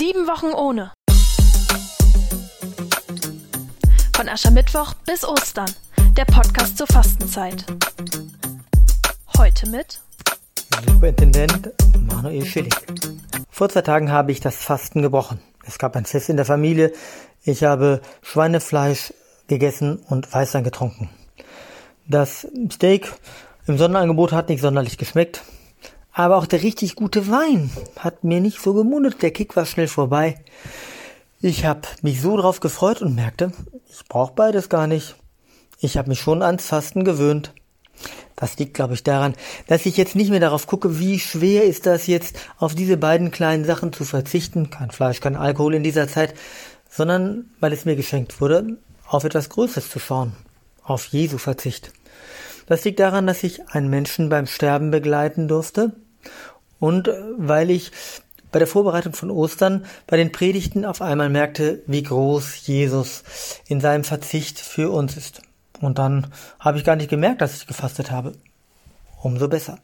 Sieben Wochen ohne. Von Aschermittwoch bis Ostern. Der Podcast zur Fastenzeit. Heute mit Superintendent Manuel Schilling. Vor zwei Tagen habe ich das Fasten gebrochen. Es gab ein Fest in der Familie. Ich habe Schweinefleisch gegessen und Weißwein getrunken. Das Steak im Sonderangebot hat nicht sonderlich geschmeckt. Aber auch der richtig gute Wein hat mir nicht so gemundet. Der Kick war schnell vorbei. Ich habe mich so drauf gefreut und merkte, ich brauche beides gar nicht. Ich habe mich schon ans Fasten gewöhnt. Das liegt, glaube ich, daran, dass ich jetzt nicht mehr darauf gucke, wie schwer ist das jetzt, auf diese beiden kleinen Sachen zu verzichten, kein Fleisch, kein Alkohol in dieser Zeit, sondern weil es mir geschenkt wurde, auf etwas Größeres zu schauen, auf Jesu Verzicht. Das liegt daran, dass ich einen Menschen beim Sterben begleiten durfte und äh, weil ich bei der Vorbereitung von Ostern bei den Predigten auf einmal merkte, wie groß Jesus in seinem Verzicht für uns ist. Und dann habe ich gar nicht gemerkt, dass ich gefastet habe. Umso besser.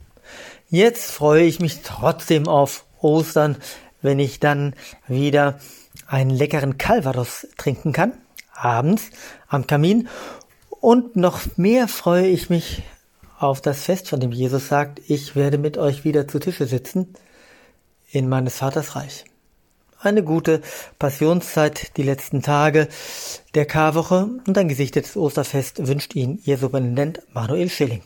Jetzt freue ich mich trotzdem auf Ostern, wenn ich dann wieder einen leckeren Calvados trinken kann, abends am Kamin und noch mehr freue ich mich auf das Fest, von dem Jesus sagt, ich werde mit euch wieder zu Tische sitzen in meines Vaters Reich. Eine gute Passionszeit die letzten Tage der Karwoche und ein gesichtetes Osterfest wünscht Ihnen Ihr Superintendent Manuel Schilling.